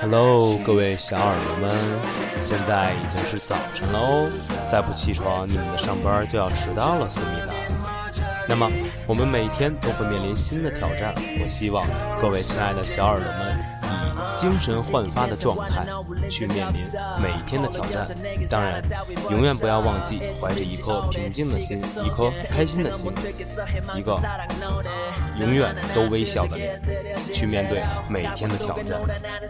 Hello，各位小耳朵们，现在已经是早晨了哦，再不起床，你们的上班就要迟到了，思密达。那么，我们每天都会面临新的挑战，我希望各位亲爱的小耳朵们。精神焕发的状态去面临每天的挑战，当然，永远不要忘记怀着一颗平静的心，一颗开心的心，一个永远都微笑的脸，去面对每天的挑战。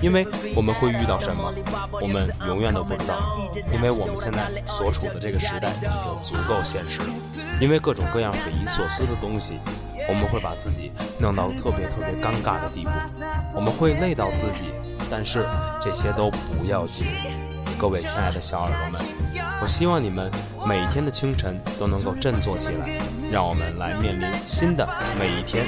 因为我们会遇到什么，我们永远都不知道。因为我们现在所处的这个时代已经足够现实了。因为各种各样匪夷所思的东西。我们会把自己弄到特别特别尴尬的地步，我们会累到自己，但是这些都不要紧。各位亲爱的小耳朵们，我希望你们每天的清晨都能够振作起来，让我们来面临新的每一天。